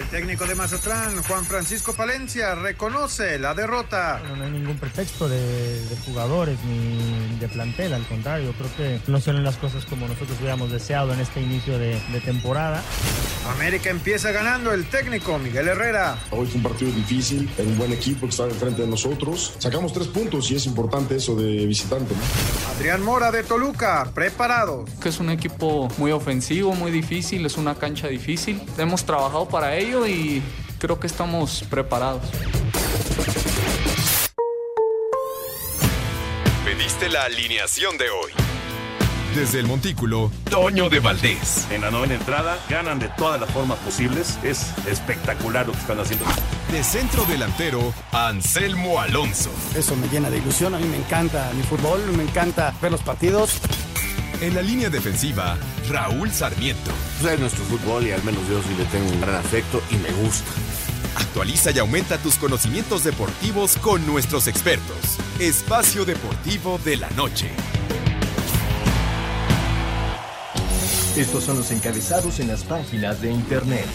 El técnico de Mazatlán, Juan Francisco Palencia, reconoce la derrota. Bueno, no hay ningún pretexto de, de, jugadores ni de plantel, al contrario, creo que no salen las cosas como nosotros hubiéramos deseado en este inicio de, de temporada. América empieza ganando el técnico Miguel Herrera. Hoy fue un partido difícil, era un buen equipo que estaba enfrente de nosotros. Sacamos tres puntos y es importante eso de visitante. ¿no? Adrián Mora de Toluca, preparados. Que es un equipo muy ofensivo, muy difícil, es una cancha difícil. Hemos trabajado para ello y creo que estamos preparados. Pediste la alineación de hoy. Desde el Montículo, Toño de Valdés. En la novena entrada, ganan de todas las formas posibles. Es espectacular lo que están haciendo. De centro delantero, Anselmo Alonso. Eso me llena de ilusión. A mí me encanta mi fútbol, me encanta ver los partidos. En la línea defensiva, Raúl Sarmiento. Es nuestro fútbol y al menos yo sí le tengo un gran afecto y me gusta. Actualiza y aumenta tus conocimientos deportivos con nuestros expertos. Espacio Deportivo de la Noche. Estos son los encabezados en las páginas de internet.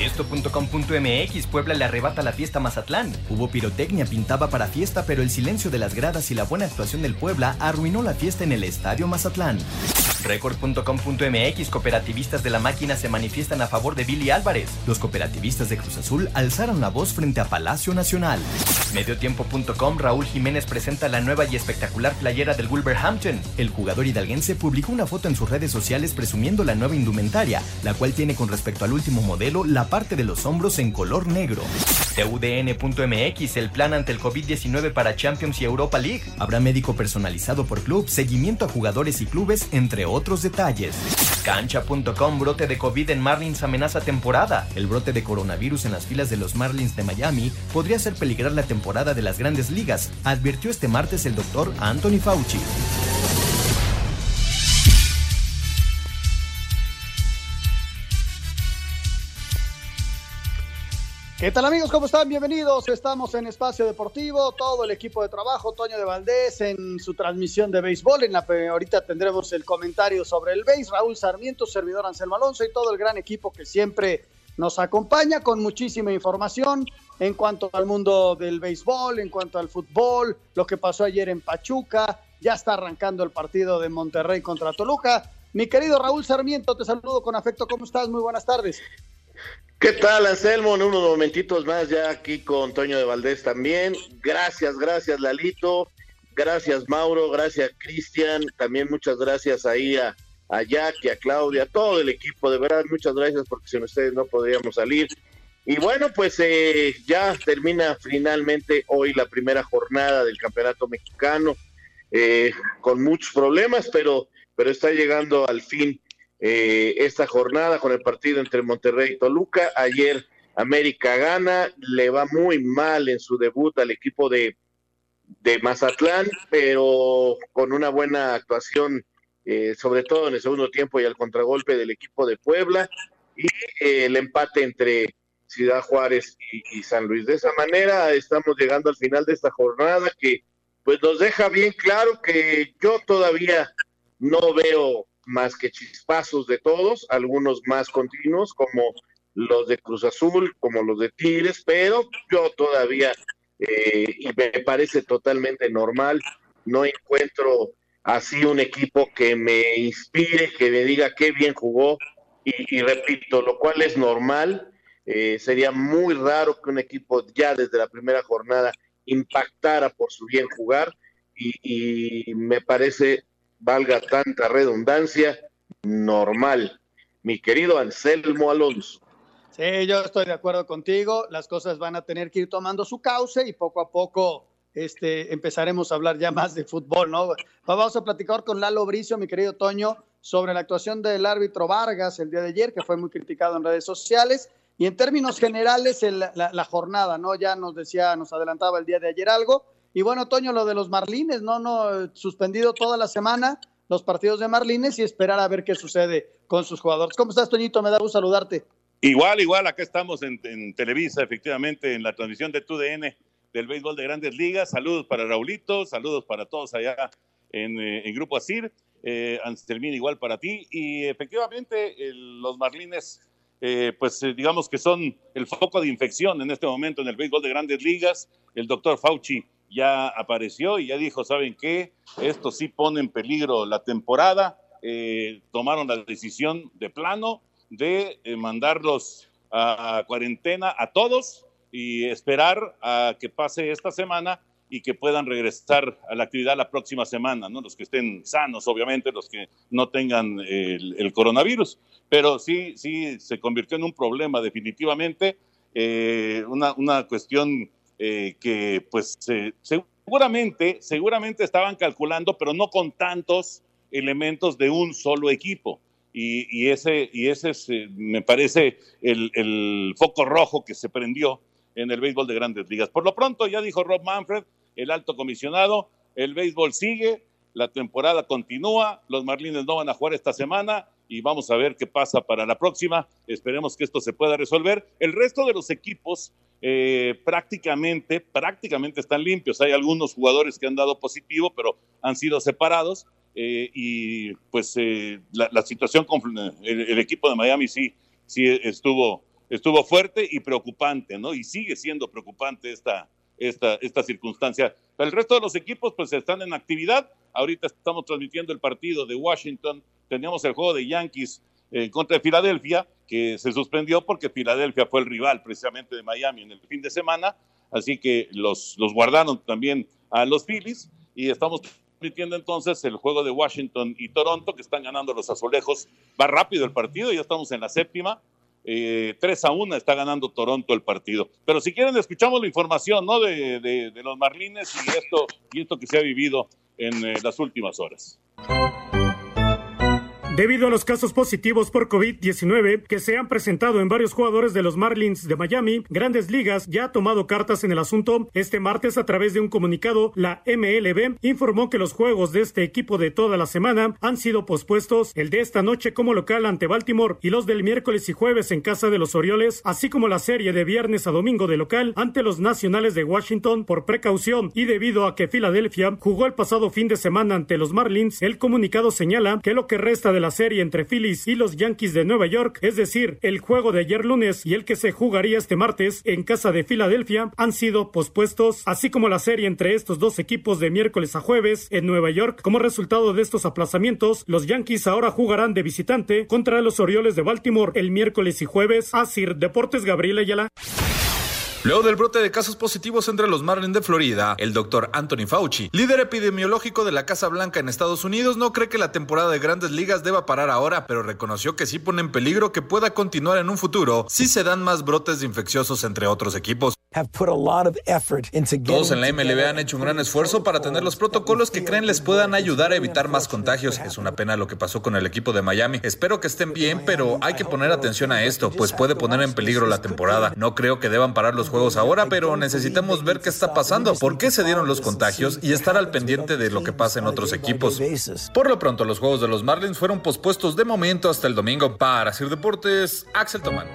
Esto.com.mx Puebla le arrebata la fiesta a Mazatlán. Hubo pirotecnia pintaba para fiesta, pero el silencio de las gradas y la buena actuación del Puebla arruinó la fiesta en el Estadio Mazatlán. Record.com.mx Cooperativistas de la máquina se manifiestan a favor de Billy Álvarez. Los cooperativistas de Cruz Azul alzaron la voz frente a Palacio Nacional. Mediotiempo.com Raúl Jiménez presenta la nueva y espectacular playera del Wolverhampton. El jugador hidalguense publicó una foto en sus redes sociales presumiendo la nueva indumentaria, la cual tiene con respecto al último modelo la parte de los hombros en color negro. TUDN.mx El plan ante el COVID-19 para Champions y Europa League. Habrá médico personalizado por club, seguimiento a jugadores y clubes, entre otros detalles. Cancha.com Brote de COVID en Marlins amenaza temporada. El brote de coronavirus en las filas de los Marlins de Miami podría hacer peligrar la temporada de las grandes ligas, advirtió este martes el doctor Anthony Fauci. ¿Qué tal amigos? ¿Cómo están? Bienvenidos. Estamos en Espacio Deportivo, todo el equipo de trabajo, Toño de Valdés en su transmisión de béisbol. En la ahorita tendremos el comentario sobre el béis, Raúl Sarmiento, servidor Anselmo Alonso y todo el gran equipo que siempre nos acompaña con muchísima información en cuanto al mundo del béisbol, en cuanto al fútbol, lo que pasó ayer en Pachuca, ya está arrancando el partido de Monterrey contra Toluca. Mi querido Raúl Sarmiento, te saludo con afecto. ¿Cómo estás? Muy buenas tardes. ¿Qué tal, Anselmo? En unos momentitos más ya aquí con Toño de Valdés también. Gracias, gracias, Lalito. Gracias, Mauro. Gracias, Cristian. También muchas gracias ahí a, a Jack y a Claudia, a todo el equipo. De verdad, muchas gracias porque sin ustedes no podríamos salir. Y bueno, pues eh, ya termina finalmente hoy la primera jornada del Campeonato Mexicano, eh, con muchos problemas, pero, pero está llegando al fin eh, esta jornada con el partido entre Monterrey y Toluca. Ayer América gana, le va muy mal en su debut al equipo de, de Mazatlán, pero con una buena actuación, eh, sobre todo en el segundo tiempo y al contragolpe del equipo de Puebla, y eh, el empate entre Ciudad Juárez y, y, San Luis. De esa manera estamos llegando al final de esta jornada que pues nos deja bien claro que yo todavía no veo más que chispazos de todos, algunos más continuos, como los de Cruz Azul, como los de Tigres, pero yo todavía, eh, y me parece totalmente normal, no encuentro así un equipo que me inspire, que me diga qué bien jugó, y, repito, lo cual es normal, eh, sería muy raro que un equipo ya desde la primera jornada impactara por su bien jugar, y me parece valga tanta redundancia, normal. Mi querido Anselmo Alonso. Sí, yo estoy de acuerdo contigo. Las cosas van a tener que ir tomando su cauce y poco a poco este, empezaremos a hablar ya más de fútbol, ¿no? Vamos a platicar con Lalo Bricio, mi querido Toño, sobre la actuación del árbitro Vargas el día de ayer, que fue muy criticado en redes sociales. Y en términos generales, la, la, jornada, ¿no? Ya nos decía, nos adelantaba el día de ayer algo. Y bueno, Toño, lo de los Marlines, ¿no? No, suspendido toda la semana los partidos de Marlines y esperar a ver qué sucede con sus jugadores. ¿Cómo estás, Toñito? Me da gusto saludarte. Igual, igual, acá estamos en, Televisa, efectivamente, en la transmisión de TUDN del béisbol de grandes ligas. Saludos para Raulito, saludos para todos allá en, eh, Grupo Asir. Eh, igual para ti. Y efectivamente, los Marlines, eh, pues eh, digamos que son el foco de infección en este momento en el béisbol de grandes ligas. El doctor Fauci ya apareció y ya dijo, ¿saben qué? Esto sí pone en peligro la temporada. Eh, tomaron la decisión de plano de eh, mandarlos a, cuarentena a todos y esperar a que pase esta semana y que puedan regresar a la actividad la próxima semana, ¿no? Los que estén sanos, obviamente, los que no tengan el, coronavirus. Pero sí, sí, se convirtió en un problema definitivamente, eh, una, una cuestión eh, que pues seguramente, seguramente estaban calculando, pero no con tantos elementos de un solo equipo. Y, ese, y ese es, eh, me parece, el, foco rojo que se prendió en el béisbol de grandes ligas. Por lo pronto, ya dijo Rob Manfred, el alto comisionado, el béisbol sigue, la temporada continúa, los Marlines no van a jugar esta semana y vamos a ver qué pasa para la próxima. Esperemos que esto se pueda resolver. El resto de los equipos eh, prácticamente, prácticamente están limpios. Hay algunos jugadores que han dado positivo, pero han sido separados. Eh, y pues eh, la, situación con el, equipo de Miami sí, sí estuvo, estuvo fuerte y preocupante, ¿no? Y sigue siendo preocupante esta, esta, esta circunstancia. El resto de los equipos pues están en actividad. Ahorita estamos transmitiendo el partido de Washington. Teníamos el juego de Yankees en contra de Filadelfia, que se suspendió porque Filadelfia fue el rival precisamente de Miami en el fin de semana, así que los, los guardaron también a los Phillies y estamos transmitiendo entonces el juego de Washington y Toronto, que están ganando los azulejos. Va rápido el partido, ya estamos en la séptima. Eh, 3 a 1 está ganando Toronto el partido. Pero si quieren, escuchamos la información ¿no? de, de, los Marlines y esto, esto que se ha vivido en eh, las últimas horas. Debido a los casos positivos por COVID-19 que se han presentado en varios jugadores de los Marlins de Miami, Grandes Ligas ya ha tomado cartas en el asunto. Este martes, a través de un comunicado, la MLB informó que los juegos de este equipo de toda la semana han sido pospuestos, el de esta noche como local ante Baltimore y los del miércoles y jueves en casa de los Orioles, así como la serie de viernes a domingo de local ante los Nacionales de Washington por precaución y debido a que Filadelfia jugó el pasado fin de semana ante los Marlins, el comunicado señala que lo que resta de la serie entre Phillies y los Yankees de Nueva York, es decir, el juego de ayer lunes y el que se jugaría este martes en casa de Filadelfia, han sido pospuestos, así como la serie entre estos dos equipos de miércoles a jueves en Nueva York. Como resultado de estos aplazamientos, los Yankees ahora jugarán de visitante contra los Orioles de Baltimore el miércoles y jueves. Asir Deportes Gabriel Ayala. Luego del brote de casos positivos entre los Marlins de Florida, el doctor Anthony Fauci, líder epidemiológico de la Casa Blanca en Estados Unidos, no cree que la temporada de grandes ligas deba parar ahora, pero reconoció que sí pone en peligro que pueda continuar en un futuro si se dan más brotes de infecciosos entre otros equipos. Todos en la MLB han hecho un gran esfuerzo para tener los protocolos que creen les puedan ayudar a evitar más contagios. Es una pena lo que pasó con el equipo de Miami. Espero que estén bien, pero hay que poner atención a esto, pues puede poner en peligro la temporada. No creo que deban parar los juegos ahora, pero necesitamos ver qué está pasando, por qué se dieron los contagios y estar al pendiente de lo que pasa en otros equipos. Por lo pronto, los juegos de los Marlins fueron pospuestos de momento hasta el domingo. Para Sir Deportes, Axel Tomán.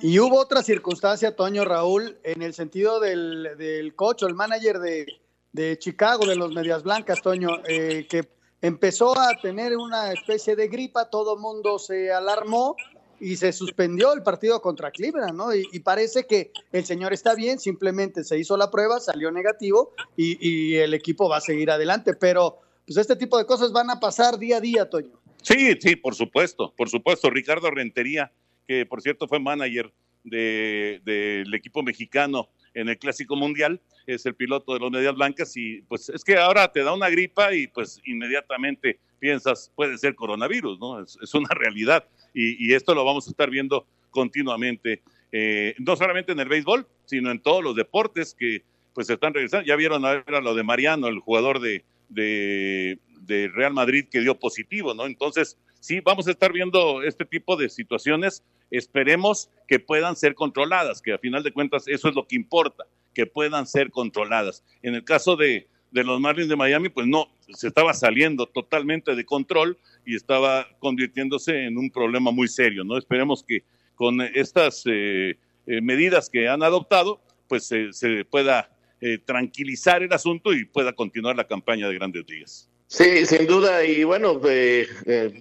Y hubo otra circunstancia, Toño Raúl, en el sentido del, del coach el manager de, Chicago, de los Medias Blancas, Toño, eh, que empezó a tener una especie de gripa, todo el mundo se alarmó y se suspendió el partido contra Cleveland, ¿no? Y, parece que el señor está bien, simplemente se hizo la prueba, salió negativo y, el equipo va a seguir adelante, pero pues este tipo de cosas van a pasar día a día, Toño. Sí, sí, por supuesto, por supuesto. Ricardo Rentería que por cierto fue manager del equipo mexicano en el Clásico Mundial, es el piloto de los Medias Blancas y pues es que ahora te da una gripa y pues inmediatamente piensas puede ser coronavirus, ¿no? Es, una realidad y, esto lo vamos a estar viendo continuamente. eh, no solamente en el béisbol, sino en todos los deportes que pues están regresando. Ya vieron ahora lo de Mariano, el jugador de, de, de Real Madrid que dio positivo, ¿no? Entonces, sí, vamos a estar viendo este tipo de situaciones. Esperemos que puedan ser controladas, que a final de cuentas eso es lo que importa, que puedan ser controladas. En el caso de, de los Marlins de Miami, pues no, se estaba saliendo totalmente de control y estaba convirtiéndose en un problema muy serio, ¿no? Esperemos que con estas eh, eh, medidas que han adoptado, pues se pueda eh, tranquilizar el asunto y pueda continuar la campaña de grandes ligas. Sí, sin duda, y bueno,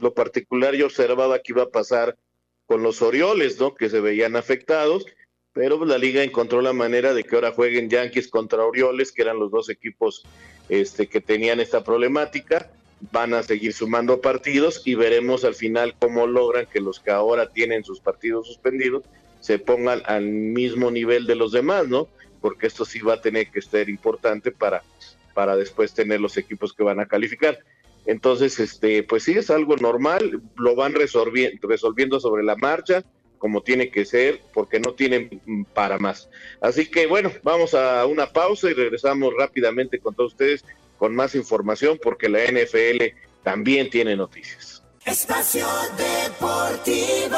lo particular yo observaba que iba a pasar con los Orioles, ¿no? Que se veían afectados, pero la liga encontró la manera de que ahora jueguen Yankees contra Orioles, que eran los dos equipos este, que tenían esta problemática. Van a seguir sumando partidos y veremos al final cómo logran que los que ahora tienen sus partidos suspendidos se pongan al mismo nivel de los demás, ¿no? Porque esto sí va a tener que ser importante para, para después tener los equipos que van a calificar. Entonces, este, pues sí, es algo normal, lo van resolviendo, resolviendo sobre la marcha, como tiene que ser, porque no tienen para más. Así que bueno, vamos a una pausa y regresamos rápidamente con todos ustedes con más información, porque la NFL también tiene noticias. Espacio Deportivo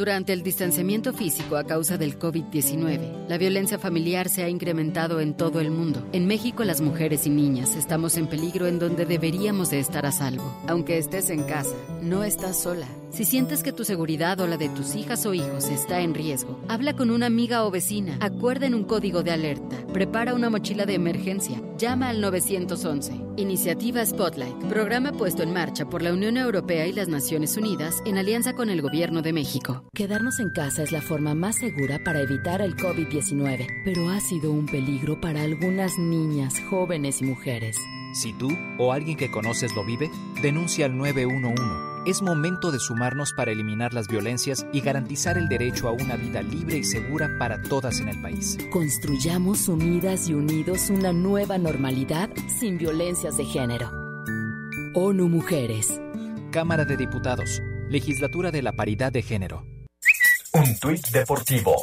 Durante el distanciamiento físico a causa del COVID-19, la violencia familiar se ha incrementado en todo el mundo. En México, las mujeres y niñas estamos en peligro en donde deberíamos de estar a salvo. Aunque estés en casa, no estás sola. Si sientes que tu seguridad o la de tus hijas o hijos está en riesgo, habla con una amiga o vecina, acuerden un código de alerta, prepara una mochila de emergencia, llama al 911. Iniciativa Spotlight, programa puesto en marcha por la Unión Europea y las Naciones Unidas en alianza con el Gobierno de México. Quedarnos en casa es la forma más segura para evitar el COVID-19, pero ha sido un peligro para algunas niñas, jóvenes y mujeres. Si tú o alguien que conoces lo vive, denuncia al 911 es momento de sumarnos para eliminar las violencias y garantizar el derecho a una vida libre y segura para todas en el país. Construyamos unidas y unidos una nueva normalidad sin violencias de género. ONU Mujeres. Cámara de Diputados. Legislatura de la Paridad de Género. Un tuit deportivo.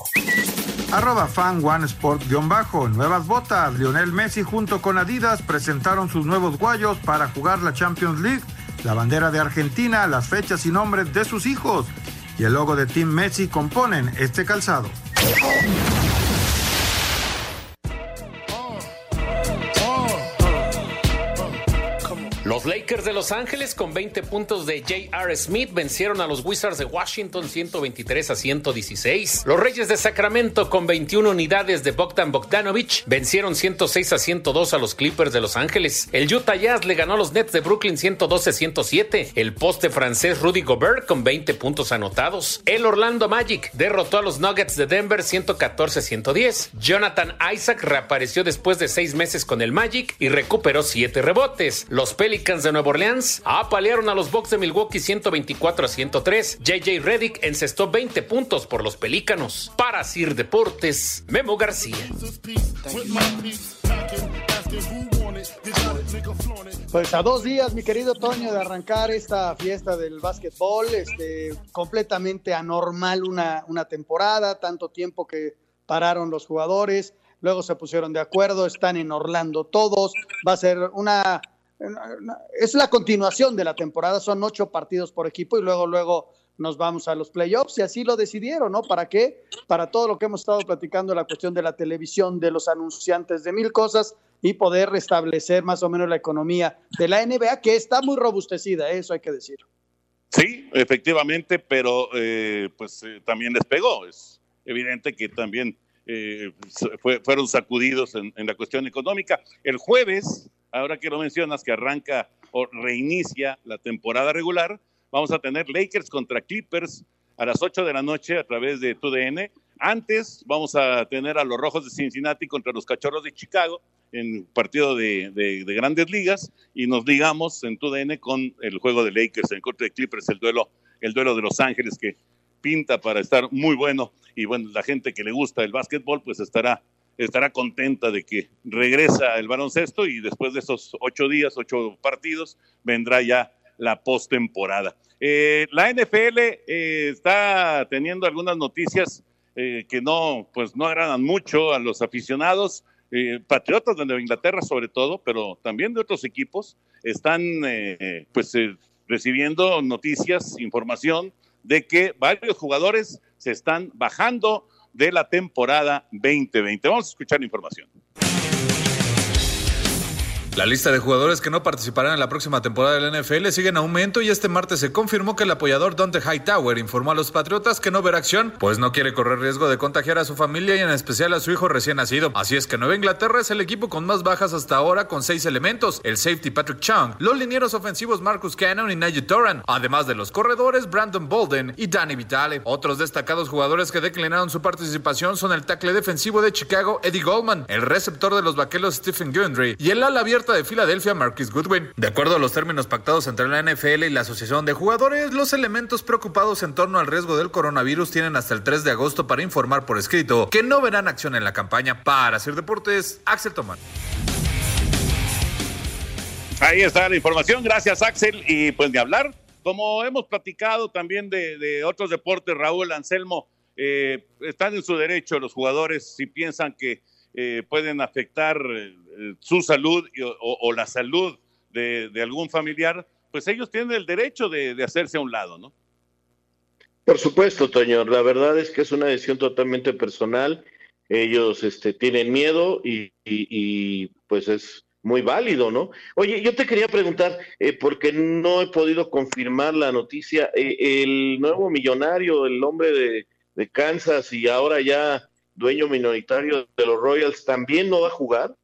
Arroba fan One Sport-bajo. Nuevas botas. Lionel Messi junto con Adidas presentaron sus nuevos guayos para jugar la Champions League la bandera de Argentina, las fechas y nombres de sus hijos y el logo de Team Messi componen este calzado. Los Lakers de Los Ángeles con 20 puntos de J.R. Smith vencieron a los Wizards de Washington 123 a 116. Los Reyes de Sacramento con 21 unidades de Bogdan Bogdanovich vencieron 106 a 102 a los Clippers de Los Ángeles. El Utah Jazz le ganó a los Nets de Brooklyn 112 a 107. El poste francés Rudy Gobert con 20 puntos anotados. El Orlando Magic derrotó a los Nuggets de Denver 114 a 110. Jonathan Isaac reapareció después de seis meses con el Magic y recuperó 7 rebotes. Los Pelicans de Nueva Orleans apalearon a los Bucks de Milwaukee 124 a 103. JJ Reddick encestó 20 puntos por los Pelícanos. Para Sir Deportes, Memo García. Pues a dos días, mi querido Toño, de arrancar esta fiesta del básquetbol, este, completamente anormal una, una temporada, tanto tiempo que pararon los jugadores, luego se pusieron de acuerdo, están en Orlando todos, va a ser una es la continuación de la temporada, son ocho partidos por equipo y luego, luego nos vamos a los playoffs y así lo decidieron, ¿no? ¿Para qué? Para todo lo que hemos estado platicando, la cuestión de la televisión, de los anunciantes, de mil cosas y poder restablecer más o menos la economía de la NBA, que está muy robustecida, ¿eh? eso hay que decir. Sí, efectivamente, pero eh, pues eh, también les pegó. Es evidente que también fueron sacudidos en la cuestión económica. El jueves ahora que lo mencionas, que arranca o reinicia la temporada regular, vamos a tener Lakers contra Clippers a las 8 de la noche a través de TUDN. Antes vamos a tener a los Rojos de Cincinnati contra los Cachorros de Chicago en partido de, de, de grandes ligas y nos ligamos en TUDN con el juego de Lakers en contra de Clippers, el duelo, el duelo de Los Ángeles que pinta para estar muy bueno y bueno, la gente que le gusta el básquetbol pues estará estará contenta de que regresa el baloncesto y después de esos ocho días, ocho partidos, vendrá ya la postemporada. Eh, la NFL eh, está teniendo algunas noticias eh, que no, pues no agradan mucho a los aficionados, patriotas de Nueva Inglaterra sobre todo, pero también de otros equipos, están pues recibiendo noticias, información de que varios jugadores se están bajando de la temporada 2020. Vamos a escuchar la información. La lista de jugadores que no participarán en la próxima temporada de la NFL sigue en aumento y este martes se confirmó que el apoyador Dante Hightower informó a los Patriotas que no verá acción, pues no quiere correr riesgo de contagiar a su familia y en especial a su hijo recién nacido. Así es que Nueva Inglaterra es el equipo con más bajas hasta ahora con seis elementos, el safety Patrick Chung, los linieros ofensivos Marcus Cannon y Najee Toran, además de los corredores Brandon Bolden y Danny Vitale. Otros destacados jugadores que declinaron su participación son el tackle defensivo de Chicago Eddie Goldman, el receptor de los vaqueros Stephen Gundry y el ala abierta de Filadelfia, Marquis Goodwin. De acuerdo a los términos pactados entre la NFL y la Asociación de Jugadores, los elementos preocupados en torno al riesgo del coronavirus tienen hasta el 3 de agosto para informar por escrito que no verán acción en la campaña. Para hacer deportes, Axel Tomán. Ahí está la información, gracias Axel. Y pues de hablar, como hemos platicado también de, otros deportes, Raúl Anselmo, eh, están en su derecho los jugadores si piensan que eh, pueden afectar eh, su salud y, o, la salud de, algún familiar, pues ellos tienen el derecho de, hacerse a un lado, ¿no? Por supuesto, Toño. La verdad es que es una decisión totalmente personal. Ellos este, tienen miedo y, pues es muy válido, ¿no? Oye, yo te quería preguntar, eh, porque no he podido confirmar la noticia, eh, el nuevo millonario, el hombre de Kansas y ahora ya dueño minoritario de los Royals, ¿también no va a jugar?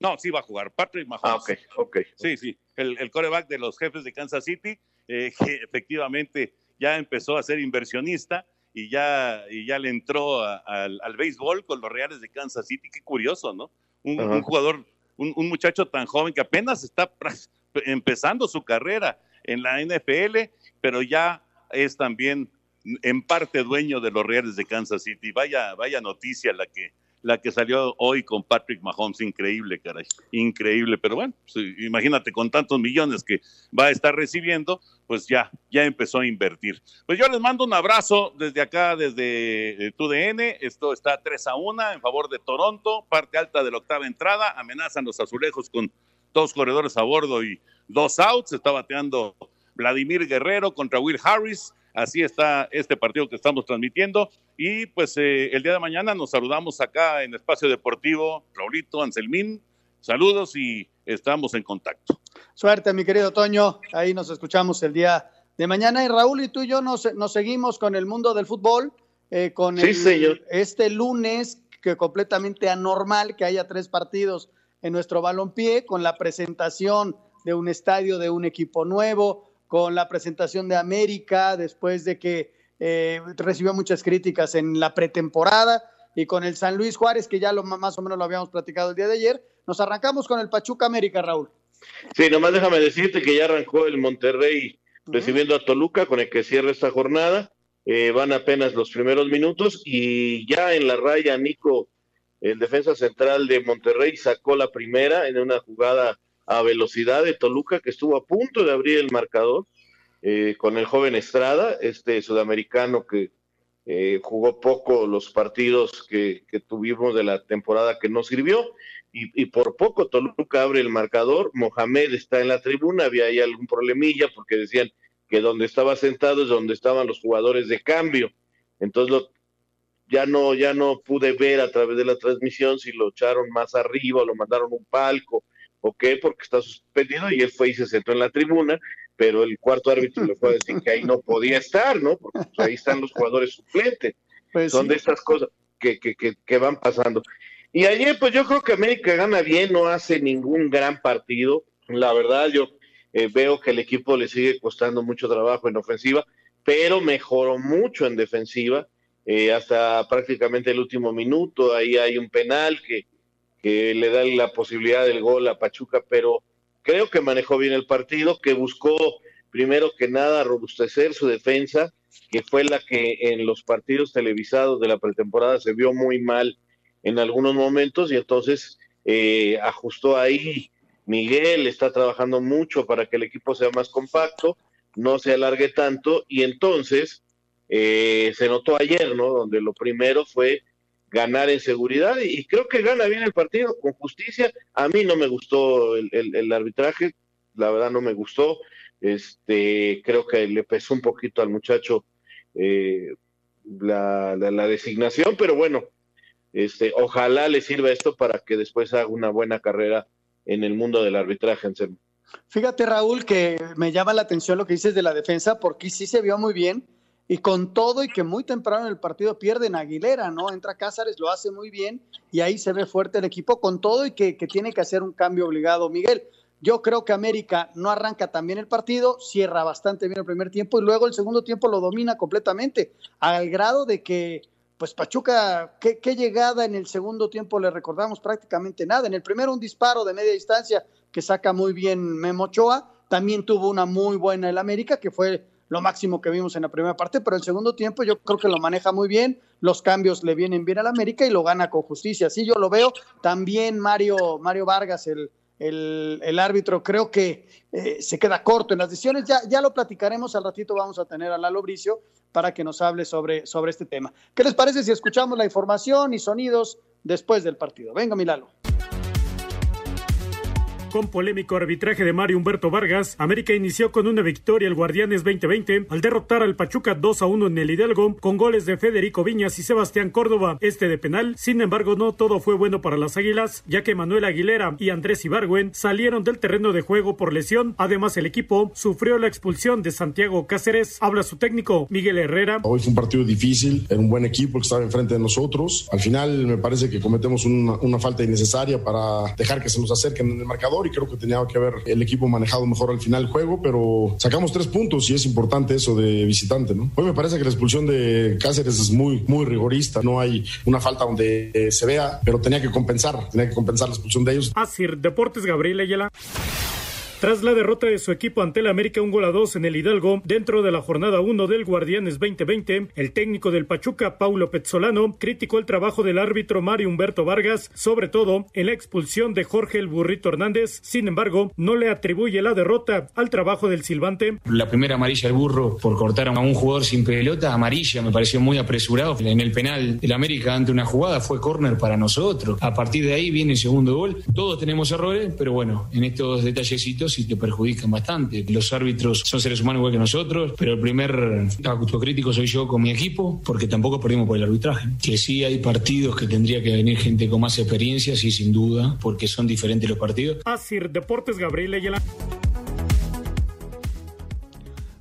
No, sí va a jugar. Patrick Mahomes. Ah, ok, ok. Sí, sí. El, el coreback de los jefes de Kansas City, eh, que efectivamente ya empezó a ser inversionista y ya, y ya le entró a, a, al, al béisbol con los Reales de Kansas City. Qué curioso, ¿no? Un, un jugador, un, un, muchacho tan joven que apenas está empezando su carrera en la NFL, pero ya es también en parte dueño de los Reales de Kansas City. Vaya, vaya noticia la que, la que salió hoy con Patrick Mahomes, increíble, caray, increíble, pero bueno, pues, imagínate con tantos millones que va a estar recibiendo, pues ya, ya empezó a invertir. Pues yo les mando un abrazo desde acá, desde eh, TUDN, esto está 3 a 1 en favor de Toronto, parte alta de la octava entrada, amenazan los azulejos con dos corredores a bordo y dos outs, está bateando Vladimir Guerrero contra Will Harris, Así está este partido que estamos transmitiendo. Y pues eh, el día de mañana nos saludamos acá en Espacio Deportivo, Raulito, Anselmín. Saludos y estamos en contacto. Suerte, mi querido Toño. Ahí nos escuchamos el día de mañana. Y Raúl y tú y yo nos, nos seguimos con el mundo del fútbol, eh, con sí, el, señor. este lunes que completamente anormal que haya tres partidos en nuestro balompié, con la presentación de un estadio de un equipo nuevo, con la presentación de América después de que eh, recibió muchas críticas en la pretemporada y con el San Luis Juárez, que ya lo, más o menos lo habíamos platicado el día de ayer. Nos arrancamos con el Pachuca América, Raúl. Sí, nomás déjame decirte que ya arrancó el Monterrey uh -huh. recibiendo a Toluca, con el que cierra esta jornada. Eh, van apenas los primeros minutos y ya en la raya Nico, el defensa central de Monterrey, sacó la primera en una jugada a velocidad de Toluca, que estuvo a punto de abrir el marcador eh, con el joven Estrada, este sudamericano que eh, jugó poco los partidos que, que, tuvimos de la temporada que no sirvió, y, y, por poco Toluca abre el marcador, Mohamed está en la tribuna, había ahí algún problemilla porque decían que donde estaba sentado es donde estaban los jugadores de cambio, entonces lo, ya no, ya no pude ver a través de la transmisión si lo echaron más arriba o lo mandaron un palco, ¿o qué? Porque está suspendido y él fue y se sentó en la tribuna, pero el cuarto árbitro le fue a decir que ahí no podía estar, ¿no? Porque pues, ahí están los jugadores suplentes. Pues Son sí. de estas cosas que, que, que, que, van pasando. Y ayer, pues yo creo que América gana bien, no hace ningún gran partido. La verdad, yo eh, veo que el equipo le sigue costando mucho trabajo en ofensiva, pero mejoró mucho en defensiva, eh, hasta prácticamente el último minuto, ahí hay un penal que, que le da la posibilidad del gol a Pachuca, pero creo que manejó bien el partido, que buscó primero que nada robustecer su defensa, que fue la que en los partidos televisados de la pretemporada se vio muy mal en algunos momentos y entonces eh, ajustó ahí. Miguel está trabajando mucho para que el equipo sea más compacto, no se alargue tanto y entonces eh, se notó ayer, ¿no? Donde lo primero fue ganar en seguridad y, creo que gana bien el partido con justicia. A mí no me gustó el, el arbitraje, la verdad no me gustó. Este, creo que le pesó un poquito al muchacho eh, la, la, designación, pero bueno, este, ojalá le sirva esto para que después haga una buena carrera en el mundo del arbitraje. En Fíjate, Raúl, que me llama la atención lo que dices de la defensa, porque sí se vio muy bien y con todo y que muy temprano en el partido pierden Aguilera, ¿no? Entra Cázares, lo hace muy bien y ahí se ve fuerte el equipo con todo y que, que tiene que hacer un cambio obligado, Miguel. Yo creo que América no arranca tan bien el partido, cierra bastante bien el primer tiempo y luego el segundo tiempo lo domina completamente, al grado de que, pues Pachuca, ¿qué, llegada en el segundo tiempo le recordamos? Prácticamente nada. En el primero un disparo de media distancia que saca muy bien Memo Ochoa, también tuvo una muy buena el América, que fue lo máximo que vimos en la primera parte, pero el segundo tiempo yo creo que lo maneja muy bien, los cambios le vienen bien al América y lo gana con justicia. Así yo lo veo. También Mario, Mario Vargas, el el, árbitro creo que eh, se queda corto en las decisiones. Ya, ya lo platicaremos, al ratito vamos a tener a Lalo Bricio para que nos hable sobre, sobre este tema. ¿Qué les parece si escuchamos la información y sonidos después del partido? Venga, mi Lalo. Con polémico arbitraje de Mario Humberto Vargas, América inició con una victoria el Guardianes 2020 al derrotar al Pachuca 2 a 1 en el Hidalgo con goles de Federico Viñas y Sebastián Córdoba, este de penal. Sin embargo, no todo fue bueno para las Águilas, ya que Manuel Aguilera y Andrés Ibargüen salieron del terreno de juego por lesión. Además, el equipo sufrió la expulsión de Santiago Cáceres. Habla su técnico, Miguel Herrera. Hoy fue un partido difícil, era un buen equipo que estaba enfrente de nosotros. Al final me parece que cometemos una, una falta innecesaria para dejar que se nos acerquen en el marcador y creo que tenía que haber el equipo manejado mejor al final del juego, pero sacamos tres puntos y es importante eso de visitante, ¿no? Hoy me parece que la expulsión de Cáceres es muy, muy rigorista, no hay una falta donde eh, se vea, pero tenía que compensar, tenía que compensar la expulsión de ellos. Así, Deportes Gabriel Ayala. Tras la derrota de su equipo ante el América un gol a dos en el Hidalgo, dentro de la jornada 1 del Guardianes 2020, el técnico del Pachuca, Paulo Pezzolano, criticó el trabajo del árbitro Mario Humberto Vargas, sobre todo en la expulsión de Jorge el Burrito Hernández. Sin embargo, no le atribuye la derrota al trabajo del silbante. La primera amarilla al burro por cortar a un jugador sin pelota, amarilla, me pareció muy apresurado. En el penal del América ante una jugada fue córner para nosotros. A partir de ahí viene el segundo gol. Todos tenemos errores, pero bueno, en estos detallecitos y te perjudican bastante. Los árbitros son seres humanos igual que nosotros, pero el primer autocrítico soy yo con mi equipo, porque tampoco perdimos por el arbitraje. Que sí hay partidos que tendría que venir gente con más experiencia, sí, sin duda, porque son diferentes los partidos. Así, Deportes Gabriel Ayala.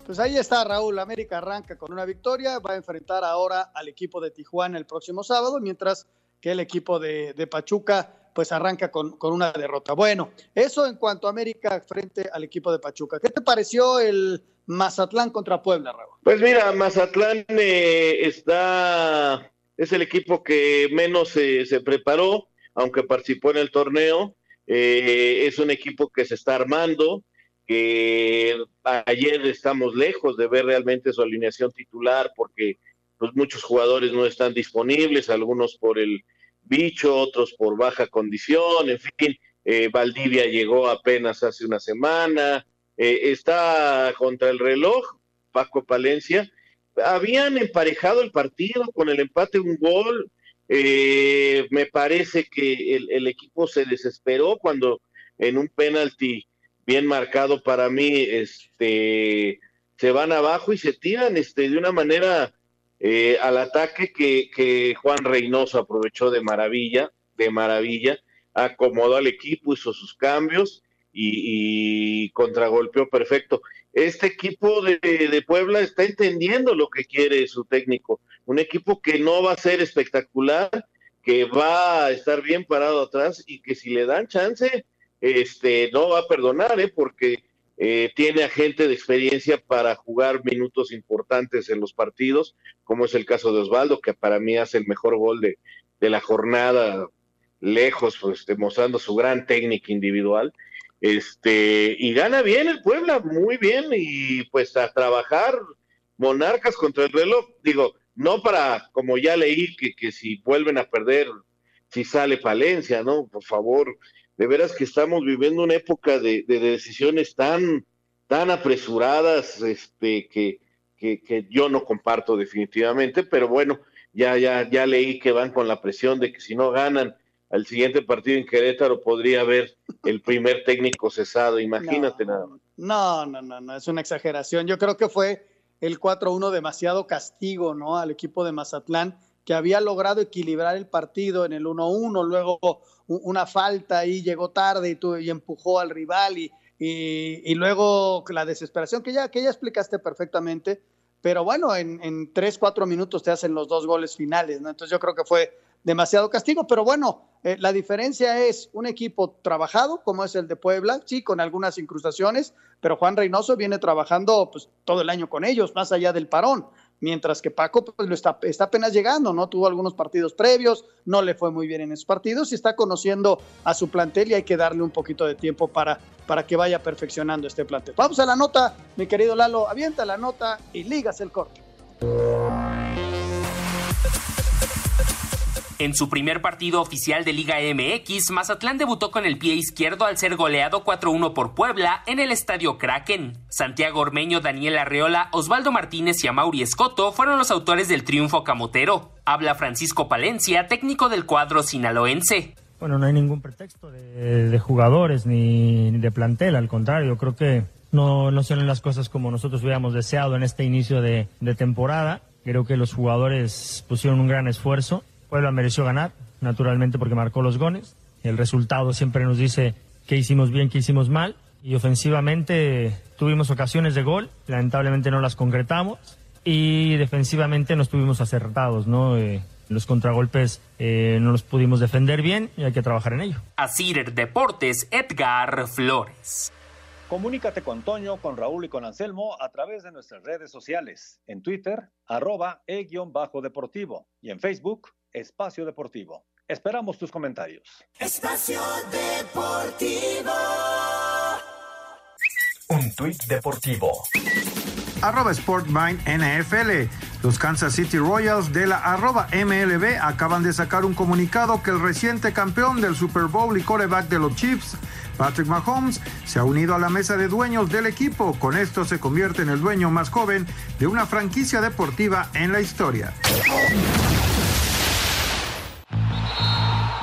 Pues ahí está Raúl, América arranca con una victoria, va a enfrentar ahora al equipo de Tijuana el próximo sábado, mientras que el equipo de, de Pachuca pues arranca con, una derrota. Bueno, eso en cuanto a América frente al equipo de Pachuca. ¿Qué te pareció el Mazatlán contra Puebla, Raúl? Pues mira, Mazatlán eh, está, es el equipo que menos se preparó, aunque participó en el torneo. Eh, es un equipo que se está armando, que ayer estamos lejos de ver realmente su alineación titular porque pues muchos jugadores no están disponibles, algunos por el bicho, otros por baja condición, en fin, eh, Valdivia llegó apenas hace una semana, eh, está contra el reloj, Paco Palencia, habían emparejado el partido con el empate un gol, eh, me parece que el, el, equipo se desesperó cuando en un penalti bien marcado para mí, este, se van abajo y se tiran este, de una manera eh, al ataque que, Juan Reynoso aprovechó de maravilla, de maravilla, acomodó al equipo, hizo sus cambios y, contragolpeó perfecto. Este equipo de, de, Puebla está entendiendo lo que quiere su técnico, un equipo que no va a ser espectacular, que va a estar bien parado atrás y que si le dan chance, este, no va a perdonar, ¿eh? porque eh, tiene a gente de experiencia para jugar minutos importantes en los partidos, como es el caso de Osvaldo, que para mí hace el mejor gol de, de la jornada lejos, pues demostrando su gran técnica individual. Este, y gana bien el Puebla, muy bien, y pues a trabajar Monarcas contra el reloj, digo, no para, como ya leí, que, que si vuelven a perder, si sale Palencia, ¿no? Por favor, de veras que estamos viviendo una época de, de decisiones tan, tan apresuradas, este, que, que, que yo no comparto definitivamente, pero bueno, ya, ya, ya leí que van con la presión de que si no ganan al siguiente partido en Querétaro podría haber el primer técnico cesado, imagínate no, nada más. No, no, no, no, es una exageración. Yo creo que fue el 4-1 demasiado castigo, ¿no? Al equipo de Mazatlán, que había logrado equilibrar el partido en el 1-1, luego una falta y llegó tarde y, y empujó al rival y, luego la desesperación que ya, que ya explicaste perfectamente, pero bueno, en, en 3, 4 minutos te hacen los dos goles finales, ¿no? Entonces yo creo que fue demasiado castigo, pero bueno, eh, la diferencia es un equipo trabajado, como es el de Puebla, sí, con algunas incrustaciones, pero Juan Reynoso viene trabajando pues, todo el año con ellos, más allá del parón, mientras que Paco pues, lo está, está apenas llegando, ¿no? Tuvo algunos partidos previos, no le fue muy bien en esos partidos y está conociendo a su plantel y hay que darle un poquito de tiempo para, para que vaya perfeccionando este plantel. Vamos a la nota, mi querido Lalo, avienta la nota y ligas el corte. En su primer partido oficial de Liga MX, Mazatlán debutó con el pie izquierdo al ser goleado 4-1 por Puebla en el Estadio Kraken. Santiago Ormeño, Daniel Arreola, Osvaldo Martínez y Amauri Escoto fueron los autores del triunfo camotero. Habla Francisco Palencia, técnico del cuadro sinaloense. Bueno, no hay ningún pretexto de, jugadores ni, de plantel, al contrario, creo que no, no son las cosas como nosotros hubiéramos deseado en este inicio de temporada. Creo que los jugadores pusieron un gran esfuerzo Puebla mereció ganar, naturalmente porque marcó los goles. El resultado siempre nos dice qué hicimos bien, qué hicimos mal. Y ofensivamente tuvimos ocasiones de gol, lamentablemente no las concretamos. Y defensivamente nos tuvimos acertados, ¿no? Eh, los contragolpes eh, no los pudimos defender bien y hay que trabajar en ello. Asir Deportes, Edgar Flores. Comunícate con Toño, con Raúl y con Anselmo a través de nuestras redes sociales. En Twitter, arroba e-deportivo. Y en Facebook, Espacio Deportivo. Esperamos tus comentarios. Espacio Deportivo. Un tuit deportivo. Arroba Sportmine NFL. Los Kansas City Royals de la arroba MLB acaban de sacar un comunicado que el reciente campeón del Super Bowl y quarterback de los Chiefs, Patrick Mahomes, se ha unido a la mesa de dueños del equipo. Con esto se convierte en el dueño más joven de una franquicia deportiva en la historia.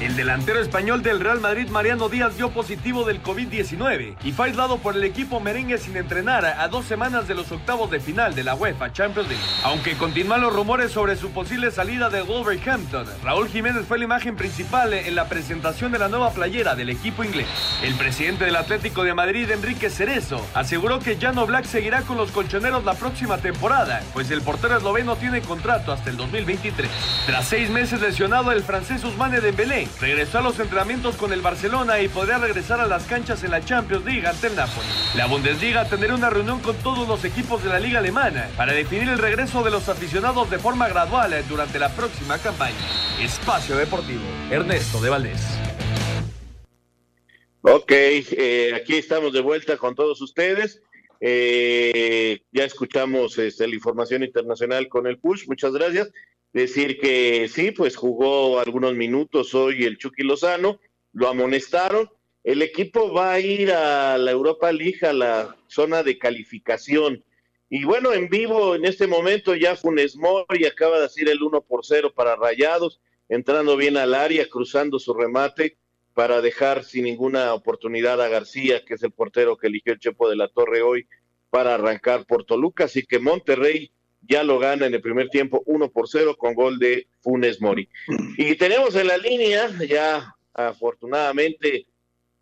El delantero español del Real Madrid, Mariano Díaz, dio positivo del COVID-19 y fue aislado por el equipo merengue sin entrenar a dos semanas de los octavos de final de la UEFA Champions League. Aunque continúan los rumores sobre su posible salida de Wolverhampton, Raúl Jiménez fue la imagen principal en la presentación de la nueva playera del equipo inglés. El presidente del Atlético de Madrid, Enrique Cerezo, aseguró que Jano Black seguirá con los colchoneros la próxima temporada, pues el portero esloveno tiene contrato hasta el 2023. Tras seis meses lesionado, el francés Ousmane Dembélé regresó a los entrenamientos con el Barcelona y podría regresar a las canchas en la Champions League ante el Napoli. La Bundesliga tendrá una reunión con todos los equipos de la liga alemana para definir el regreso de los aficionados de forma gradual durante la próxima campaña. Espacio Deportivo, Ernesto de Valdés. Ok, eh, aquí estamos de vuelta con todos ustedes. Eh, ya escuchamos este, la información internacional con el push, muchas gracias. Decir que sí, pues jugó algunos minutos hoy el Chucky Lozano, lo amonestaron. El equipo va a ir a la Europa League, a la zona de calificación. Y bueno, en vivo en este momento ya Funes Mori acaba de hacer el 1 por 0 para Rayados, entrando bien al área, cruzando su remate para dejar sin ninguna oportunidad a García, que es el portero que eligió el Chepo de la Torre hoy para arrancar por Toluca. Así que Monterrey ya lo gana en el primer tiempo 1 por 0 con gol de Funes Mori. Y tenemos en la línea ya afortunadamente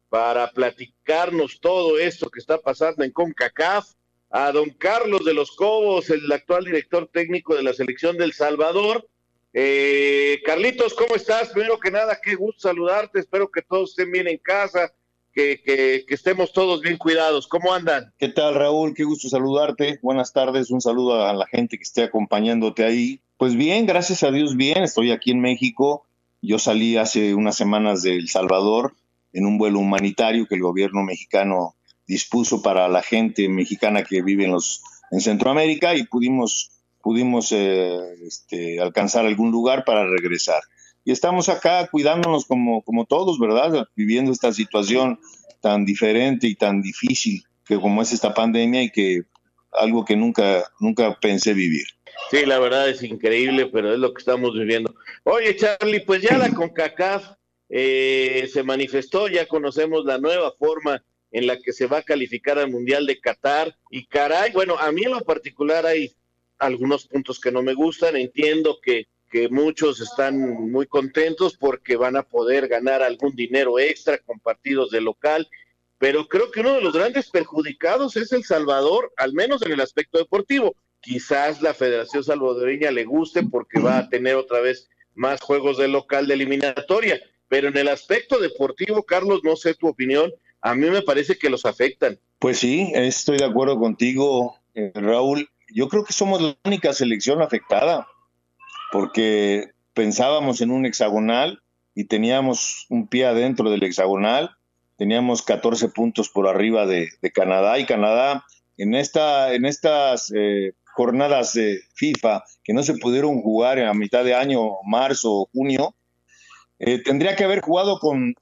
para platicarnos todo esto que está pasando en CONCACAF a don Carlos de los Cobos, el actual director técnico de la selección del Salvador. Eh, Carlitos, ¿cómo estás? Primero que nada, qué gusto saludarte. Espero que todos estén bien en casa, que, estemos todos bien cuidados. ¿Cómo andan? ¿Qué tal, Raúl? Qué gusto saludarte. Buenas tardes. Un saludo a la gente que esté acompañándote ahí. Pues bien, gracias a Dios, bien. Estoy aquí en México. Yo salí hace unas semanas de El Salvador en un vuelo humanitario que el gobierno mexicano dispuso para la gente mexicana que vive en, los, en Centroamérica y pudimos pudimos eh, este, alcanzar algún lugar para regresar. Y estamos acá cuidándonos como, como todos, ¿verdad? Viviendo esta situación tan diferente y tan difícil que como es esta pandemia y que algo que nunca, nunca pensé vivir. Sí, la verdad es increíble, pero es lo que estamos viviendo. Oye, Charlie, pues ya la CONCACAF eh, se manifestó, ya conocemos la nueva forma en la que se va a calificar al Mundial de Qatar. Y caray, bueno, a mí en lo particular hay algunos puntos que no me gustan. Entiendo que, que muchos están muy contentos porque van a poder ganar algún dinero extra con partidos de local, pero creo que uno de los grandes perjudicados es El Salvador, al menos en el aspecto deportivo. Quizás la Federación Salvadoreña le guste porque va a tener otra vez más juegos de local de eliminatoria, pero en el aspecto deportivo, Carlos, no sé tu opinión, a mí me parece que los afectan. Pues sí, estoy de acuerdo contigo, eh, Raúl yo creo que somos la única selección afectada, porque pensábamos en un hexagonal y teníamos un pie adentro del hexagonal, teníamos 14 puntos por arriba de, Canadá y Canadá en, esta, en estas eh, jornadas de FIFA que no se pudieron jugar a mitad de año, marzo o junio, eh, tendría que haber jugado con,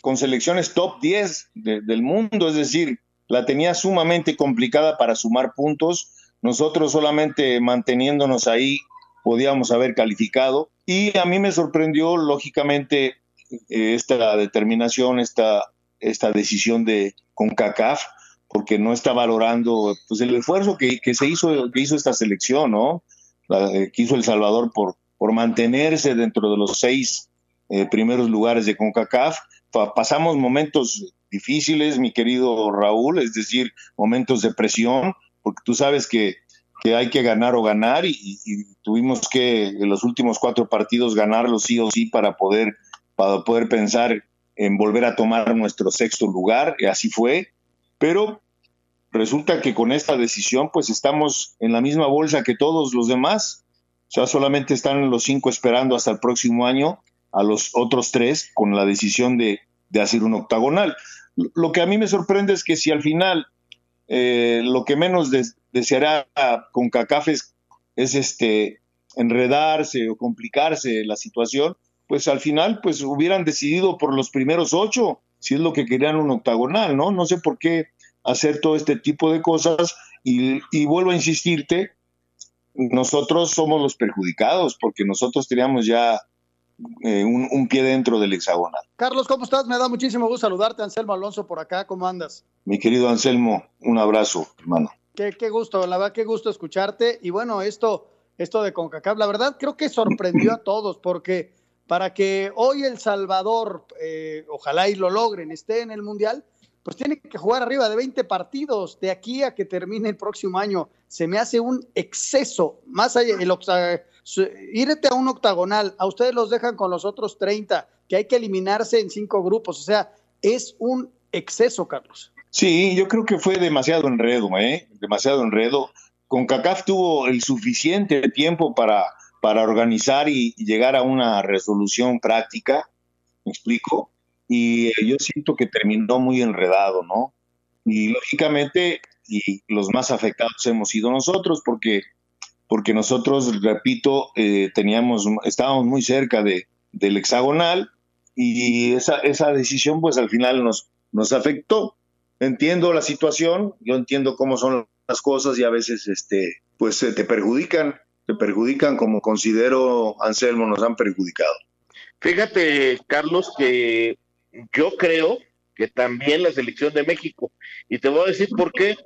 con selecciones top 10 del mundo, es decir, la tenía sumamente complicada para sumar puntos nosotros solamente manteniéndonos ahí podíamos haber calificado y a mí me sorprendió lógicamente eh, esta determinación, esta, esta decisión de CONCACAF, porque no está valorando pues, el esfuerzo que, se hizo, que hizo esta selección, ¿no? La, eh, que hizo El Salvador por, por mantenerse dentro de los seis eh, primeros lugares de CONCACAF. pasamos momentos difíciles, mi querido Raúl, es decir, momentos de presión, porque tú sabes que, hay que ganar o ganar y, tuvimos que en los últimos cuatro partidos ganarlos sí o sí para poder, para poder pensar en volver a tomar nuestro sexto lugar, y así fue, pero resulta que con esta decisión pues estamos en la misma bolsa que todos los demás, o sea, solamente están los cinco esperando hasta el próximo año a los otros tres con la decisión de, de hacer un octagonal. Lo que a mí me sorprende es que si al final eh, lo que menos deseará con CACAF es, este, enredarse o complicarse la situación, pues al final pues hubieran decidido por los primeros ocho, si es lo que querían un octagonal, ¿no? No sé por qué hacer todo este tipo de cosas y, vuelvo a insistirte, nosotros somos los perjudicados porque nosotros teníamos ya eh, un, un, pie dentro del hexagonal. Carlos, ¿cómo estás? Me da muchísimo gusto saludarte, Anselmo Alonso, por acá. ¿Cómo andas? Mi querido Anselmo, un abrazo, hermano. Qué, qué gusto, la verdad, qué gusto escucharte. Y bueno, esto, esto de CONCACAF, la verdad creo que sorprendió a todos, porque para que hoy El Salvador, eh, ojalá y lo logren, esté en el Mundial, pues tiene que jugar arriba de 20 partidos de aquí a que termine el próximo año. Se me hace un exceso, más allá, el, irte a un octagonal, a ustedes los dejan con los otros 30, que hay que eliminarse en cinco grupos, o sea, es un exceso, Carlos. Sí, yo creo que fue demasiado enredo, ¿eh? Demasiado enredo. Con CACAF tuvo el suficiente tiempo para, para organizar y, llegar a una resolución práctica, ¿me explico? Y yo siento que terminó muy enredado, ¿no? Y lógicamente, y los más afectados hemos sido nosotros, porque porque nosotros, repito, eh, teníamos, estábamos muy cerca de, del hexagonal y esa, esa decisión pues al final nos, nos afectó. Entiendo la situación, yo entiendo cómo son las cosas y a veces este, pues te perjudican, te perjudican como considero Anselmo nos han perjudicado. Fíjate, Carlos, que yo creo que también la selección de México, y te voy a decir por qué,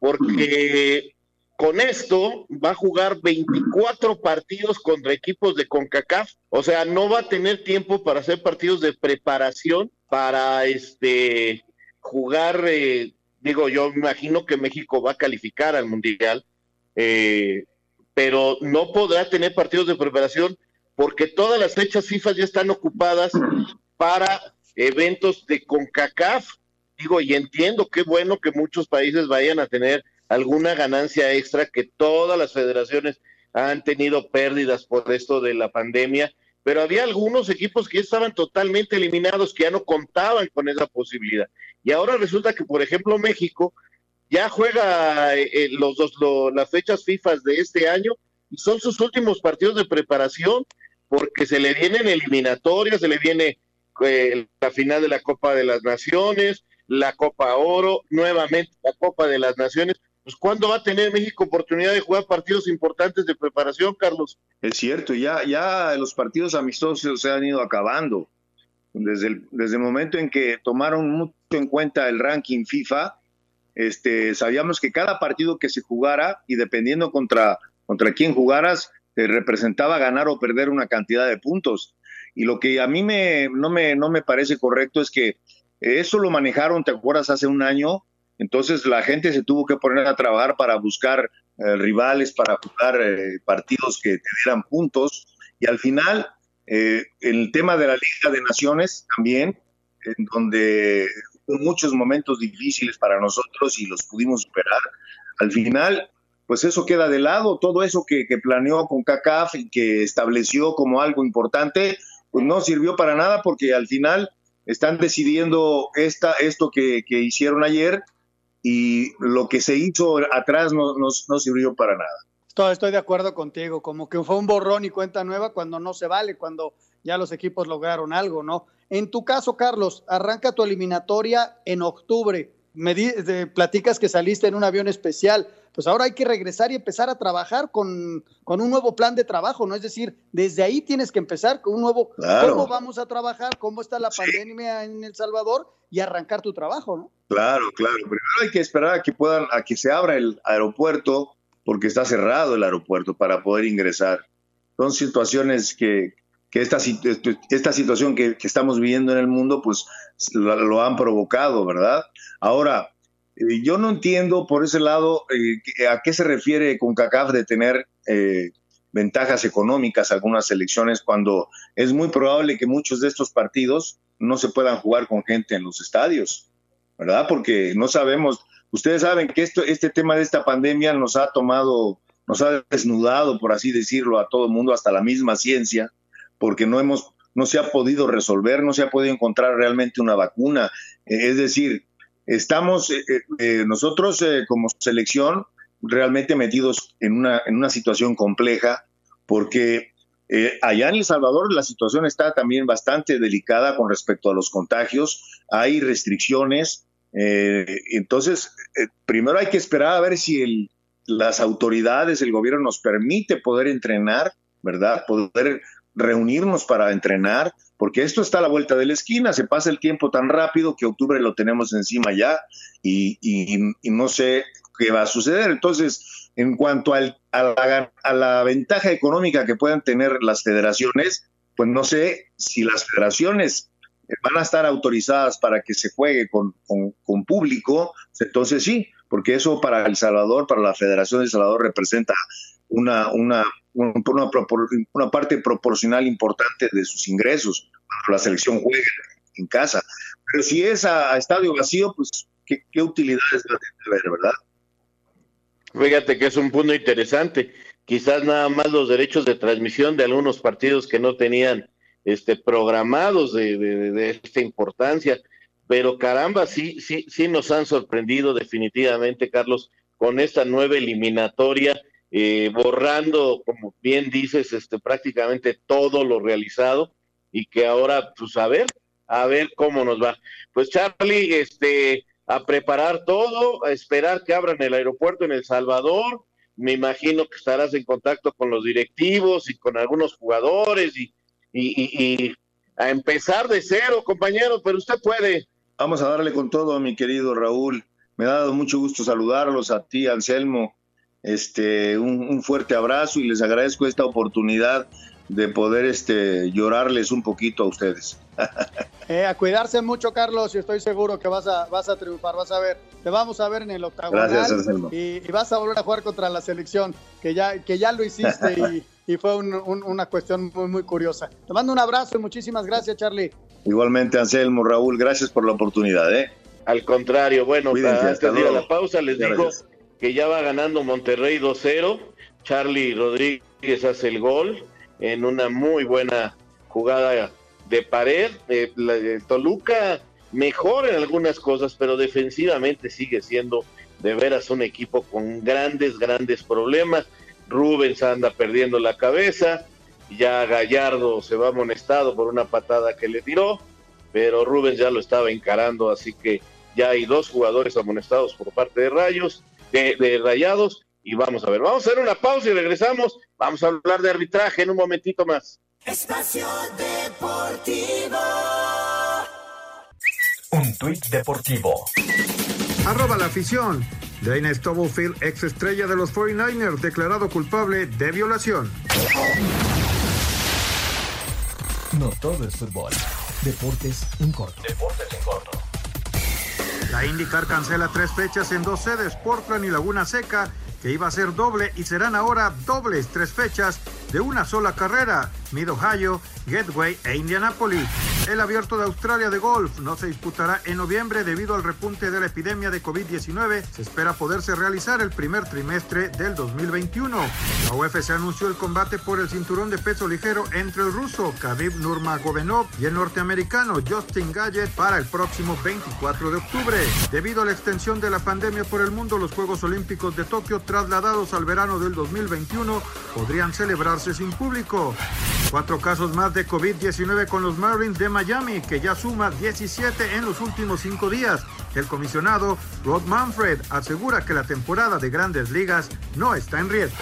porque con esto va a jugar 24 partidos contra equipos de CONCACAF, o sea, no va a tener tiempo para hacer partidos de preparación para este jugar, eh, digo, yo imagino que México va a calificar al Mundial, eh, pero no podrá tener partidos de preparación porque todas las fechas FIFA ya están ocupadas para eventos de CONCACAF. Digo, y entiendo qué bueno que muchos países vayan a tener alguna ganancia extra, que todas las federaciones han tenido pérdidas por esto de la pandemia, pero había algunos equipos que estaban totalmente eliminados, que ya no contaban con esa posibilidad. Y ahora resulta que, por ejemplo, México ya juega eh, eh, los dos, las fechas FIFA de este año y son sus últimos partidos de preparación porque se le vienen eliminatorias, se le viene eh, la final de la Copa de las Naciones, la Copa Oro, nuevamente la Copa de las Naciones. Pues ¿cuándo va a tener México oportunidad de jugar partidos importantes de preparación, Carlos? Es cierto, ya, ya los partidos amistosos se han ido acabando. Desde el, desde el momento en que tomaron mucho en cuenta el ranking FIFA, este, sabíamos que cada partido que se jugara y dependiendo contra, contra quién jugaras, representaba ganar o perder una cantidad de puntos. Y lo que a mí me, no, me, no me parece correcto es que eso lo manejaron, ¿te acuerdas? Hace un año. Entonces la gente se tuvo que poner a trabajar para buscar eh, rivales, para jugar eh, partidos que te dieran puntos. Y al final, eh, el tema de la Liga de Naciones también, en donde muchos momentos difíciles para nosotros y los pudimos superar. Al final, pues eso queda de lado, todo eso que, planeó con CACAF y que estableció como algo importante, pues no sirvió para nada porque al final están decidiendo esta, esto que, hicieron ayer y lo que se hizo atrás no, no, sirvió para nada. Estoy, de acuerdo contigo, como que fue un borrón y cuenta nueva cuando no se vale, cuando ya los equipos lograron algo, ¿no? En tu caso, Carlos, arranca tu eliminatoria en octubre. Me platicas que saliste en un avión especial. Pues ahora hay que regresar y empezar a trabajar con, con un nuevo plan de trabajo, ¿no? Es decir, desde ahí tienes que empezar con un nuevo, cómo vamos a trabajar, cómo está la pandemia en El Salvador y arrancar tu trabajo, ¿no? Claro, claro. Primero hay que esperar a que puedan, a que se abra el aeropuerto, porque está cerrado el aeropuerto para poder ingresar. Son situaciones que, que esta, esta situación que, estamos viviendo en el mundo, pues lo, han provocado, ¿verdad? Ahora, eh, yo no entiendo por ese lado eh, a qué se refiere con CACAF de tener eh, ventajas económicas algunas elecciones cuando es muy probable que muchos de estos partidos no se puedan jugar con gente en los estadios, ¿verdad? Porque no sabemos, ustedes saben que esto, este tema de esta pandemia nos ha tomado, nos ha desnudado, por así decirlo, a todo el mundo, hasta la misma ciencia, porque no hemos no se ha podido resolver, no se ha podido encontrar realmente una vacuna. Eh, es decir, estamos eh, eh, nosotros como selección realmente metidos en una, en una situación compleja, porque allá en El Salvador la situación está también bastante delicada con respecto a los contagios, hay restricciones, entonces primero hay que esperar a ver si el, las autoridades, el gobierno nos permite poder entrenar, ¿verdad? Poder reunirnos para entrenar, porque esto está a la vuelta de la esquina, se pasa el tiempo tan rápido que octubre lo tenemos encima ya y, no sé qué va a suceder. Entonces, en cuanto a, la, a, la, ventaja económica que puedan tener las federaciones, pues no sé si las federaciones van a estar autorizadas para que se juegue con, con público, entonces sí, porque eso para El Salvador, para la Federación de El Salvador representa una, una, una, parte proporcional importante de sus ingresos cuando la selección juega en casa. Pero si es a, estadio vacío, pues qué, qué utilidades va a tener, ¿verdad? Fíjate que es un punto interesante. Quizás nada más los derechos de transmisión de algunos partidos que no tenían este programados de, de, de esta importancia, pero caramba, sí, sí, sí nos han sorprendido definitivamente, Carlos, con esta nueva eliminatoria eh, borrando, como bien dices, este, prácticamente todo lo realizado y que ahora, pues a ver, a ver cómo nos va. Pues Charlie, este, a preparar todo, a esperar que abran el aeropuerto en El Salvador. Me imagino que estarás en contacto con los directivos y con algunos jugadores y, y, y a empezar de cero, compañero, pero usted puede. Vamos a darle con todo, mi querido Raúl. Me ha dado mucho gusto saludarlos a ti, Anselmo, este, un, fuerte abrazo y les agradezco esta oportunidad de poder este, llorarles un poquito a ustedes. Eh, a cuidarse mucho, Carlos, y estoy seguro que vas a, vas a triunfar, vas a ver, te vamos a ver en el octagonal y, y, vas a volver a jugar contra la selección, que ya, que ya lo hiciste y, y fue una cuestión muy, muy curiosa. Te mando un abrazo y muchísimas gracias, Charlie. Igualmente, Anselmo, Raúl, gracias por la oportunidad. ¿eh? Al contrario, bueno, antes de ir a la pausa les digo que ya va ganando Monterrey 2-0. Charlie Rodríguez hace el gol en una muy buena jugada de pared. Eh, Toluca mejor en algunas cosas, pero defensivamente sigue siendo de veras un equipo con grandes, grandes problemas. Rubens anda perdiendo la cabeza, ya Gallardo se va amonestado por una patada que le tiró, pero Rubens ya lo estaba encarando, así que ya hay dos jugadores amonestados por parte de Rayos, de, de Rayados, y vamos a ver, vamos a hacer una pausa y regresamos, vamos a hablar de arbitraje en un momentito más. Espacio Deportivo. Un tuit deportivo. Arroba la afición. Dana Stubblefield, ex estrella de los 49ers, declarado culpable de violación. No todo es fútbol. Deportes en corto. Deportes en corto. La IndyCar cancela tres fechas en dos sedes, Portland y Laguna Seca, que iba a ser doble y serán ahora dobles tres fechas de una sola carrera, Mid Ohio, Gateway e Indianapolis. El abierto de Australia de golf no se disputará en noviembre debido al repunte de la epidemia de COVID-19. Se espera poderse realizar el primer trimestre del 2021. La UFC anunció el combate por el cinturón de peso ligero entre el ruso Khabib Nurmagomedov y el norteamericano Justin Gallett para el próximo 24 de octubre. Debido a la extensión de la pandemia por el mundo, los Juegos Olímpicos de Tokio trasladados al verano del 2021 podrían celebrarse sin público. Cuatro casos más de COVID-19 con los Marlins de Miami, que ya suma 17 en los últimos cinco días. El comisionado Rod Manfred asegura que la temporada de grandes ligas no está en riesgo.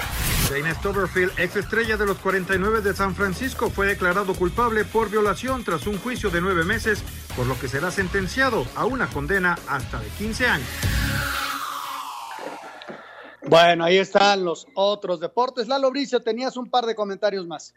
Dana Stoverfield, ex estrella de los 49 de San Francisco, fue declarado culpable por violación tras un juicio de nueve meses, por lo que será sentenciado a una condena hasta de 15 años. Bueno, ahí están los otros deportes. Lalo Bricio, tenías un par de comentarios más.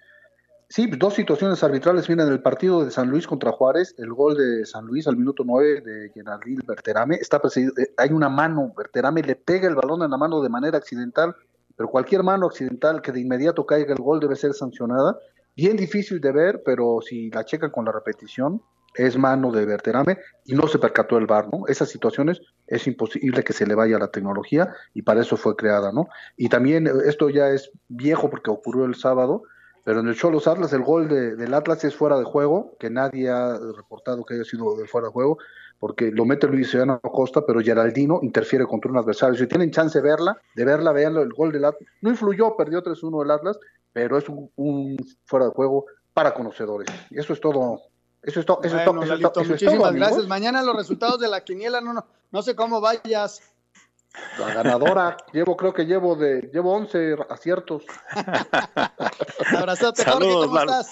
Sí, dos situaciones arbitrales vienen del partido de San Luis contra Juárez, el gol de San Luis al minuto 9 de Gerardín Berterame, está perseguido, eh, hay una mano, Berterame le pega el balón en la mano de manera accidental, pero cualquier mano accidental que de inmediato caiga el gol debe ser sancionada, bien difícil de ver, pero si la checan con la repetición, es mano de Berterame y no se percató el VAR, ¿no? Esas situaciones es imposible que se le vaya la tecnología y para eso fue creada, ¿no? Y también eh, esto ya es viejo porque ocurrió el sábado, pero en el Cholos Atlas el gol de, del Atlas es fuera de juego, que nadie ha reportado que haya sido de fuera de juego, porque lo mete Luis Ciudadano Costa, pero Geraldino interfiere contra un adversario. Si tienen chance de verla, de verla, veanlo, el gol del Atlas. No influyó, perdió 3-1 el Atlas, pero es un, fuera de juego para conocedores. Y eso es todo. Eso es, todo. Eso es todo. muchísimas gracias. Mañana los resultados de la quiniela, no, no, no sé cómo vayas. La ganadora, llevo, creo que llevo de, llevo 11 aciertos. Abrazote, Saludos, ¿cómo estás?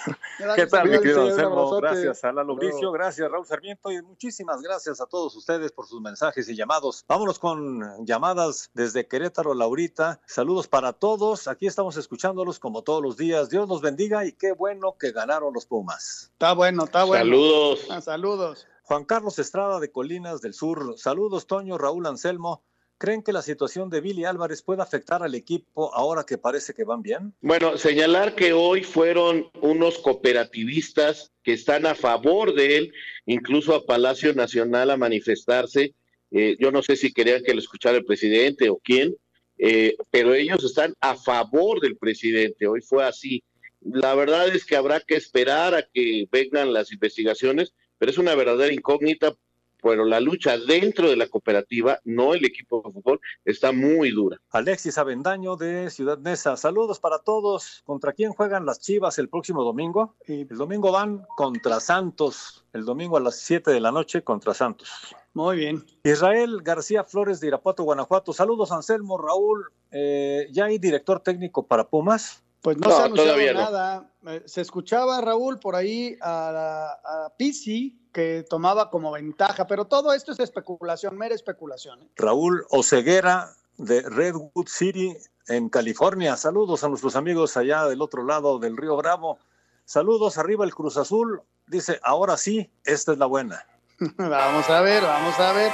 ¿Qué tal, mi querido Anselmo? Gracias a Lalo Bricio, gracias Raúl Sarmiento y muchísimas gracias a todos ustedes por sus mensajes y llamados. Vámonos con llamadas desde Querétaro, Laurita. Saludos para todos. Aquí estamos escuchándolos como todos los días. Dios los bendiga y qué bueno que ganaron los Pumas. Está bueno, está bueno. Saludos. Ah, saludos. Juan Carlos Estrada de Colinas del Sur. Saludos, Toño, Raúl Anselmo. ¿Creen que la situación de Billy Álvarez puede afectar al equipo ahora que parece que van bien? Bueno, señalar que hoy fueron unos cooperativistas que están a favor de él, incluso a Palacio Nacional a manifestarse. Eh, yo no sé si querían que lo escuchara el presidente o quién, eh, pero ellos están a favor del presidente. Hoy fue así. La verdad es que habrá que esperar a que vengan las investigaciones, pero es una verdadera incógnita pero la lucha dentro de la cooperativa, no el equipo de fútbol, está muy dura. Alexis Avendaño de Ciudad Neza, saludos para todos. ¿Contra quién juegan las Chivas el próximo domingo? El domingo van contra Santos, el domingo a las 7 de la noche contra Santos. Muy bien. Israel García Flores de Irapuato, Guanajuato. Saludos, Anselmo, Raúl. Eh, ¿Ya hay director técnico para Pumas? Pues no, se ha anunciado nada. Eh, se escuchaba, Raúl, por ahí a, a Pisi, que tomaba como ventaja, pero todo esto es especulación, mera especulación. ¿eh? Raúl Oceguera de Redwood City en California. Saludos a nuestros amigos allá del otro lado del río Bravo. Saludos arriba el Cruz Azul. Dice, ahora sí, esta es la buena. vamos a ver, vamos a ver.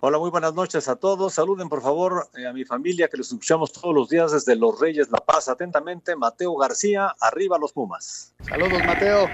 Hola, muy buenas noches a todos. Saluden por favor eh, a mi familia que les escuchamos todos los días desde Los Reyes La Paz. Atentamente, Mateo García, arriba los Pumas. Saludos, Mateo.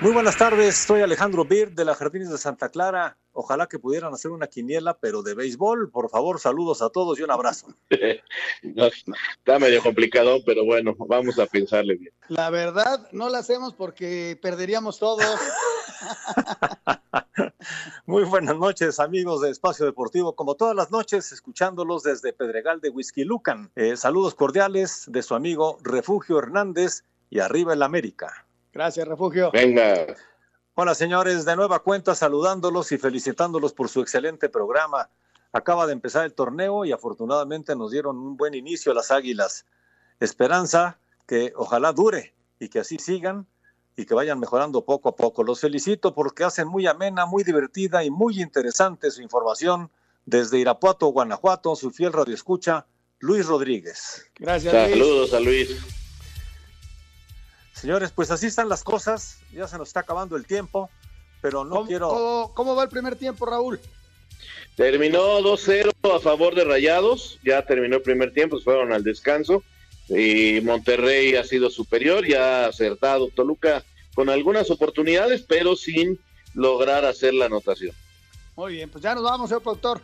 Muy buenas tardes, soy Alejandro Bird de la Jardines de Santa Clara. Ojalá que pudieran hacer una quiniela, pero de béisbol. Por favor, saludos a todos y un abrazo. está medio complicado, pero bueno, vamos a pensarle bien. La verdad, no la hacemos porque perderíamos todos. Muy buenas noches, amigos de Espacio Deportivo. Como todas las noches, escuchándolos desde Pedregal de Whisky Lucan. Eh, saludos cordiales de su amigo Refugio Hernández y arriba el América. Gracias, Refugio. Venga. Hola, señores, de nueva cuenta saludándolos y felicitándolos por su excelente programa. Acaba de empezar el torneo y afortunadamente nos dieron un buen inicio a las Águilas. Esperanza que ojalá dure y que así sigan y que vayan mejorando poco a poco. Los felicito porque hacen muy amena, muy divertida y muy interesante su información desde Irapuato, Guanajuato, su fiel radio escucha, Luis Rodríguez. Gracias. Saludos a Luis. Señores, pues así están las cosas, ya se nos está acabando el tiempo, pero no quiero... ¿cómo, va el primer tiempo, Raúl? Terminó 2-0 a favor de Rayados, ya terminó el primer tiempo, fueron al descanso y Monterrey ha sido superior, ya ha acertado Toluca con algunas oportunidades, pero sin lograr hacer la anotación. Muy bien, pues ya nos vamos, señor productor.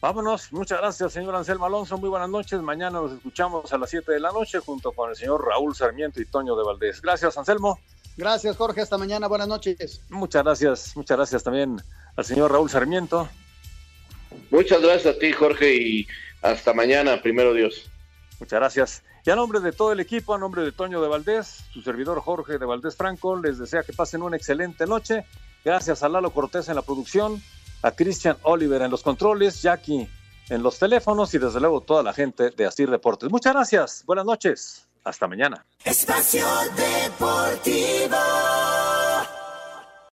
Vámonos, muchas gracias, señor Anselmo Alonso. Muy buenas noches. Mañana nos escuchamos a las 7 de la noche junto con el señor Raúl Sarmiento y Toño de Valdés. Gracias, Anselmo. Gracias, Jorge. Hasta mañana. Buenas noches. Muchas gracias, muchas gracias también al señor Raúl Sarmiento. Muchas gracias a ti, Jorge, y hasta mañana, primero Dios. Muchas gracias. Y a nombre de todo el equipo, a nombre de Toño de Valdés, su servidor Jorge de Valdés Franco, les desea que pasen una excelente noche. Gracias a Lalo Cortés en la producción a Christian Oliver en los controles, Jackie en los teléfonos y desde luego toda la gente de Asir Deportes. Muchas gracias, buenas noches, hasta mañana. Espacio Deportivo.